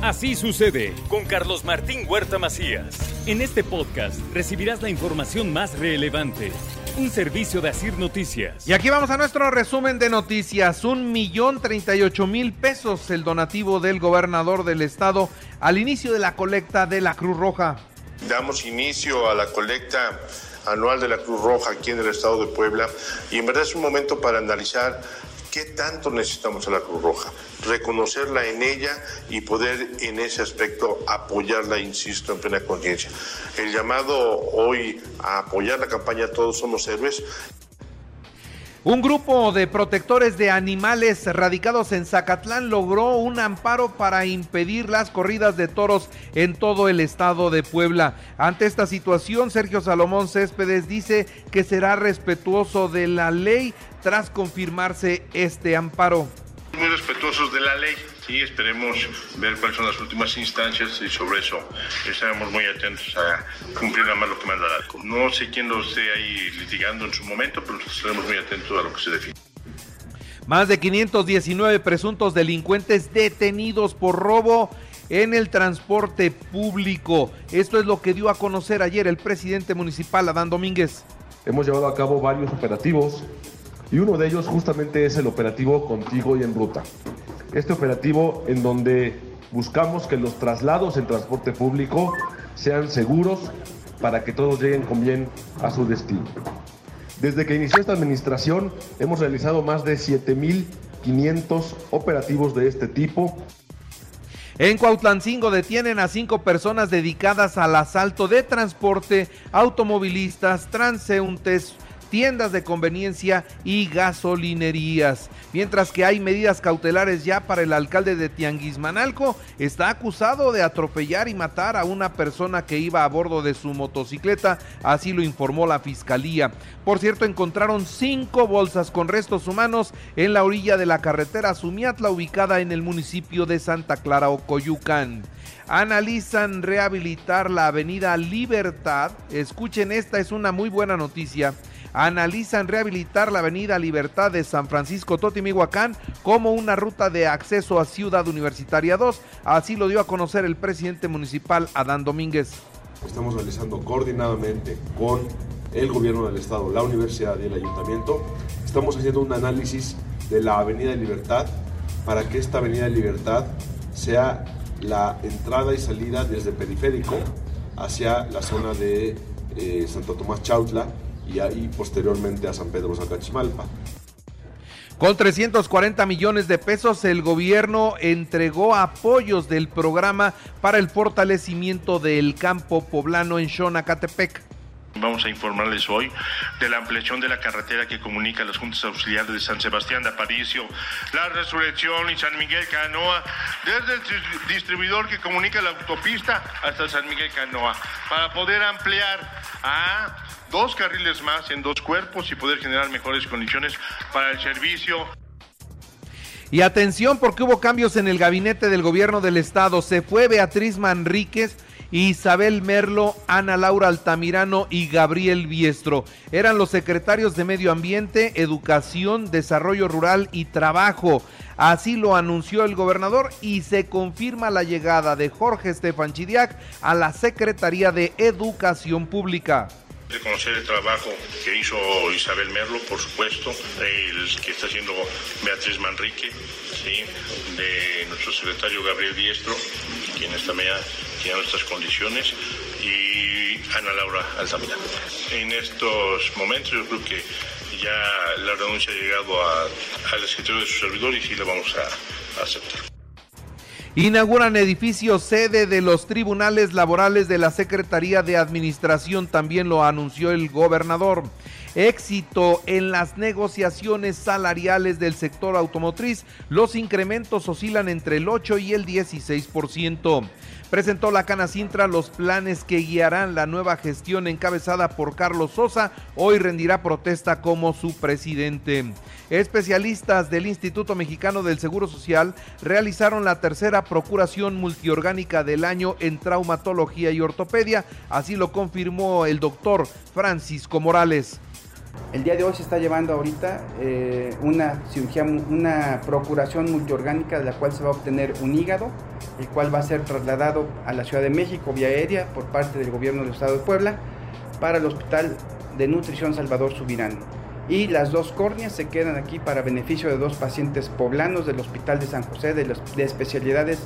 Así sucede con Carlos Martín Huerta Macías. En este podcast recibirás la información más relevante. Un servicio de Asir Noticias. Y aquí vamos a nuestro resumen de noticias. Un millón treinta y ocho mil pesos el donativo del gobernador del estado al inicio de la colecta de la Cruz Roja. Damos inicio a la colecta anual de la Cruz Roja aquí en el estado de Puebla y en verdad es un momento para analizar qué tanto necesitamos a la Cruz Roja, reconocerla en ella y poder en ese aspecto apoyarla, insisto, en plena conciencia. El llamado hoy a apoyar la campaña Todos Somos Héroes un grupo de protectores de animales radicados en Zacatlán logró un amparo para impedir las corridas de toros en todo el estado de Puebla. Ante esta situación, Sergio Salomón Céspedes dice que será respetuoso de la ley tras confirmarse este amparo. Muy respetuosos de la ley y esperemos ver cuáles son las últimas instancias y sobre eso estaremos muy atentos a cumplir nada más lo que manda la ley. No sé quién lo esté ahí litigando en su momento, pero estaremos muy atentos a lo que se define. Más de 519 presuntos delincuentes detenidos por robo en el transporte público. Esto es lo que dio a conocer ayer el presidente municipal Adán Domínguez. Hemos llevado a cabo varios operativos y uno de ellos justamente es el operativo Contigo y en Ruta. Este operativo en donde buscamos que los traslados en transporte público sean seguros para que todos lleguen con bien a su destino. Desde que inició esta administración hemos realizado más de 7.500 operativos de este tipo. En Cuautlancingo detienen a cinco personas dedicadas al asalto de transporte, automovilistas, transeúntes, tiendas de conveniencia y gasolinerías. Mientras que hay medidas cautelares ya para el alcalde de Tianguismanalco, está acusado de atropellar y matar a una persona que iba a bordo de su motocicleta, así lo informó la fiscalía. Por cierto, encontraron cinco bolsas con restos humanos en la orilla de la carretera Sumiatla, ubicada en el municipio de Santa Clara, Ocoyucan analizan rehabilitar la avenida Libertad. Escuchen, esta es una muy buena noticia analizan rehabilitar la avenida Libertad de San Francisco Totimihuacán como una ruta de acceso a Ciudad Universitaria 2. Así lo dio a conocer el presidente municipal Adán Domínguez. Estamos realizando coordinadamente con el gobierno del estado, la universidad y el ayuntamiento. Estamos haciendo un análisis de la avenida Libertad para que esta avenida Libertad sea la entrada y salida desde periférico hacia la zona de eh, Santo Tomás Chautla y ahí posteriormente a San Pedro Zacachimalpa. Con 340 millones de pesos, el gobierno entregó apoyos del programa para el fortalecimiento del campo poblano en Xonacatepec. Vamos a informarles hoy de la ampliación de la carretera que comunica las juntas auxiliares de San Sebastián de Aparicio, la Resurrección y San Miguel Canoa, desde el distribuidor que comunica la autopista hasta San Miguel Canoa, para poder ampliar a dos carriles más en dos cuerpos y poder generar mejores condiciones para el servicio. Y atención porque hubo cambios en el gabinete del gobierno del estado. Se fue Beatriz Manríquez Isabel Merlo, Ana Laura Altamirano y Gabriel Biestro. Eran los secretarios de Medio Ambiente, Educación, Desarrollo Rural y Trabajo. Así lo anunció el gobernador y se confirma la llegada de Jorge Estefan Chidiac a la Secretaría de Educación Pública reconocer el trabajo que hizo Isabel Merlo, por supuesto, el que está haciendo Beatriz Manrique, de nuestro secretario Gabriel Diestro, quien también tiene nuestras condiciones, y Ana Laura Altamira. En estos momentos yo creo que ya la renuncia ha llegado al escritorio de su servidor y la vamos a aceptar. Inauguran edificio sede de los tribunales laborales de la Secretaría de Administración, también lo anunció el gobernador. Éxito en las negociaciones salariales del sector automotriz. Los incrementos oscilan entre el 8 y el 16% presentó la Canacintra los planes que guiarán la nueva gestión encabezada por Carlos Sosa. Hoy rendirá protesta como su presidente. Especialistas del Instituto Mexicano del Seguro Social realizaron la tercera procuración multiorgánica del año en traumatología y ortopedia. Así lo confirmó el doctor Francisco Morales. El día de hoy se está llevando ahorita eh, una cirugía, una procuración multiorgánica de la cual se va a obtener un hígado, el cual va a ser trasladado a la Ciudad de México vía aérea por parte del gobierno del Estado de Puebla para el Hospital de Nutrición Salvador Subirán. Y las dos córneas se quedan aquí para beneficio de dos pacientes poblanos del Hospital de San José de, de especialidades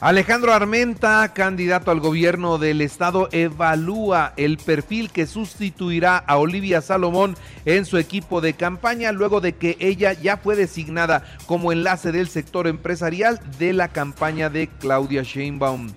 Alejandro Armenta, candidato al gobierno del estado, evalúa el perfil que sustituirá a Olivia Salomón en su equipo de campaña luego de que ella ya fue designada como enlace del sector empresarial de la campaña de Claudia Sheinbaum.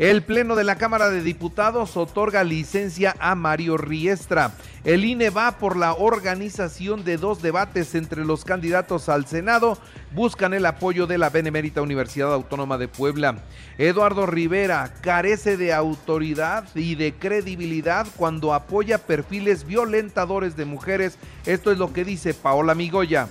El Pleno de la Cámara de Diputados otorga licencia a Mario Riestra. El INE va por la organización de dos debates entre los candidatos al Senado. Buscan el apoyo de la Benemérita Universidad Autónoma de Puebla. Eduardo Rivera carece de autoridad y de credibilidad cuando apoya perfiles violentadores de mujeres. Esto es lo que dice Paola Migoya.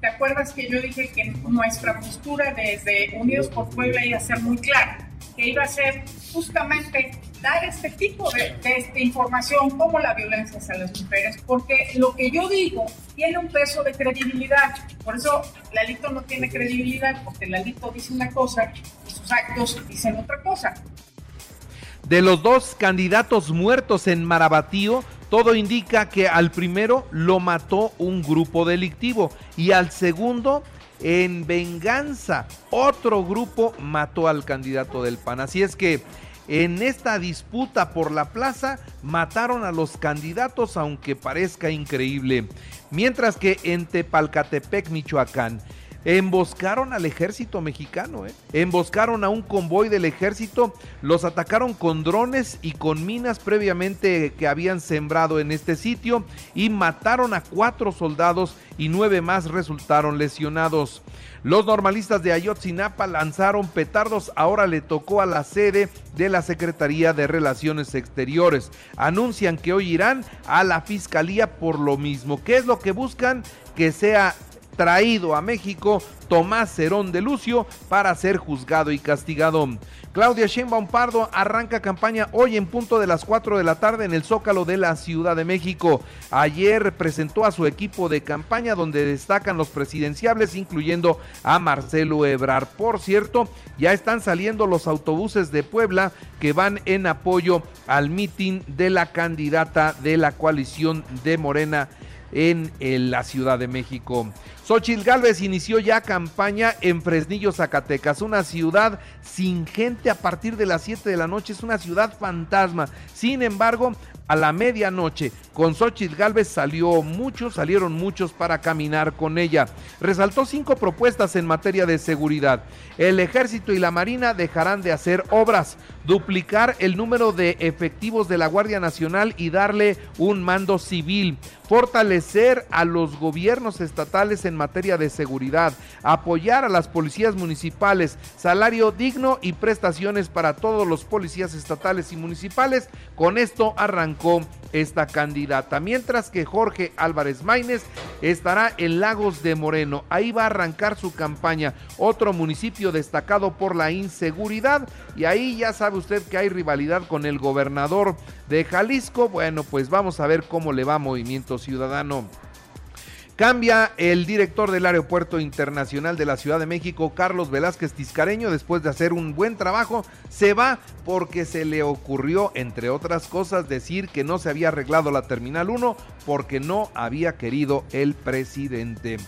¿Te acuerdas que yo dije que nuestra postura desde Unidos por Puebla iba a ser muy clara? Que iba a ser justamente dar este tipo de, información como la violencia hacia las mujeres, porque lo que yo digo tiene un peso de credibilidad. Por eso Lalito no tiene credibilidad, porque Lalito dice una cosa y sus actos dicen otra cosa. De los dos candidatos muertos en Marabatío, todo indica que al primero lo mató un grupo delictivo y al segundo en venganza, otro grupo mató al candidato del PAN. Así es que en esta disputa por la plaza mataron a los candidatos, aunque parezca increíble. Mientras que en Tepalcatepec, Michoacán, emboscaron al ejército mexicano, ¿eh? emboscaron a un convoy del ejército, los atacaron con drones y con minas previamente que habían sembrado en este sitio y mataron a cuatro soldados y nueve más resultaron lesionados. Los normalistas de Ayotzinapa lanzaron petardos, ahora le tocó a la sede de la Secretaría de Relaciones Exteriores. Anuncian que hoy irán a la Fiscalía por lo mismo. ¿Qué es lo que buscan? Que sea traído a México Tomás Cerón de Lucio para ser juzgado y castigado. Claudia Sheinbaum Pardo arranca campaña hoy en punto de las 4 de la tarde en el Zócalo de la Ciudad de México. Ayer presentó a su equipo de campaña donde destacan los presidenciables incluyendo a Marcelo Ebrar. Por cierto, ya están saliendo los autobuses de Puebla que van en apoyo al mitin de la candidata de la coalición de Morena en, la Ciudad de México. Xochitl Gálvez inició ya campaña en Fresnillo, Zacatecas, una ciudad sin gente a partir de las 7 de la noche, es una ciudad fantasma. Sin embargo, a la medianoche. Con Xochitl Galvez salió muchos, salieron muchos para caminar con ella. Resaltó cinco propuestas en materia de seguridad. El ejército y la marina dejarán de hacer obras, duplicar el número de efectivos de la Guardia Nacional y darle un mando civil, fortalecer a los gobiernos estatales en materia de seguridad, apoyar a las policías municipales, salario digno y prestaciones para todos los policías estatales y municipales. Con esto arrancó esta candidata. Mientras que Jorge Álvarez Maínez estará en Lagos de Moreno. Ahí va a arrancar su campaña. Otro municipio destacado por la inseguridad. Y ahí ya sabe usted que hay rivalidad con el gobernador de Jalisco. Bueno, pues vamos a ver cómo le va Movimiento Ciudadano. Cambia el director del Aeropuerto Internacional de la Ciudad de México, Carlos Velázquez Tiscareño, después de hacer un buen trabajo, se va porque se le ocurrió, entre otras cosas, decir que no se había arreglado la Terminal 1 porque no había querido el presidente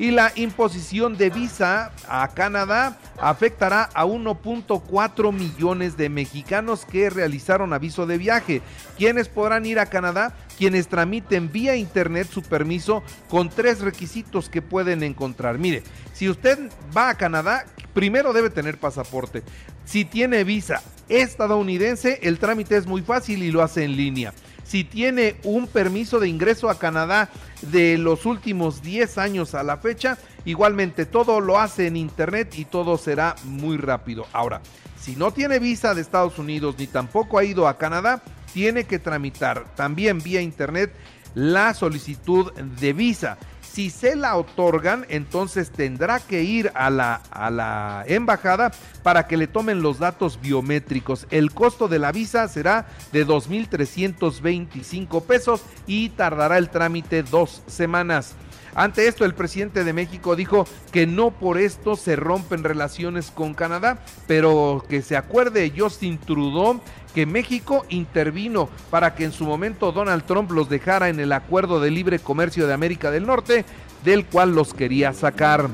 y la imposición de visa a Canadá afectará a 1.4 millones de mexicanos que realizaron aviso de viaje. ¿Quiénes podrán ir a Canadá? Quienes tramiten vía internet su permiso con tres requisitos que pueden encontrar. Mire, si usted va a Canadá, primero debe tener pasaporte. Si tiene visa estadounidense, el trámite es muy fácil y lo hace en línea si tiene un permiso de ingreso a Canadá de los últimos 10 años a la fecha, igualmente todo lo hace en internet y todo será muy rápido. Ahora, si no tiene visa de Estados Unidos ni tampoco ha ido a Canadá, tiene que tramitar también vía internet la solicitud de visa. Si se la otorgan, entonces tendrá que ir a la, a la embajada para que le tomen los datos biométricos. El costo de la visa será de 2.325 pesos y tardará el trámite dos semanas. Ante esto, el presidente de México dijo que no por esto se rompen relaciones con Canadá, pero que se acuerde Justin Trudeau que México intervino para que en su momento Donald Trump los dejara en el acuerdo de libre comercio de América del Norte, del cual los quería sacar.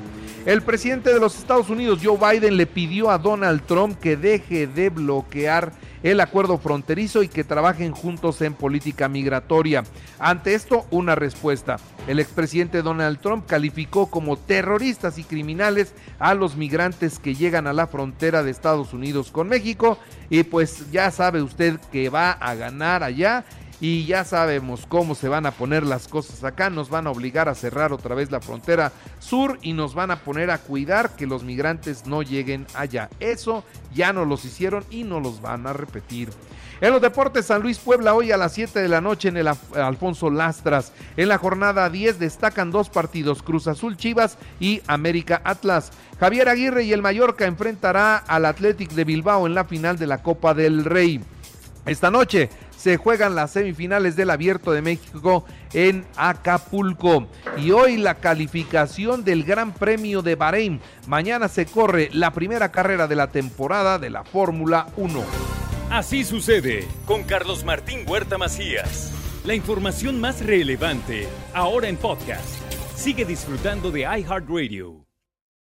El presidente de los Estados Unidos, Joe Biden, le pidió a Donald Trump que deje de bloquear el acuerdo fronterizo y que trabajen juntos en política migratoria. Ante esto, una respuesta. El expresidente Donald Trump calificó como terroristas y criminales a los migrantes que llegan a la frontera de Estados Unidos con México y pues ya sabe usted que va a ganar allá y ya sabemos cómo se van a poner las cosas acá, nos van a obligar a cerrar otra vez la frontera sur y nos van a poner a cuidar que los migrantes no lleguen allá. Eso ya no los hicieron y no los van a repetir. En los deportes, San Luis Puebla hoy a las 7 de la noche en el Alfonso Lastras. En la jornada 10 destacan dos partidos, Cruz Azul Chivas y América Atlas. Javier Aguirre y el Mallorca enfrentará al Athletic de Bilbao en la final de la Copa del Rey. Esta noche se juegan las semifinales del Abierto de México en Acapulco. Y hoy la calificación del Gran Premio de Bahrein. Mañana se corre la primera carrera de la temporada de la Fórmula 1. Así sucede con Carlos Martín Huerta Macías. La información más relevante ahora en podcast. Sigue disfrutando de iHeartRadio.